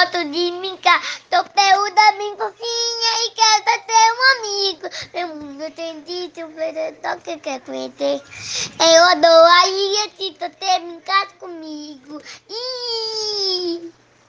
gosto de cá Tô peluda bem fofinha e quero tá ter um amigo. Meu mundo tem dito, só que quer conhecer. Eu adoro a gente, tô ter brincar comigo.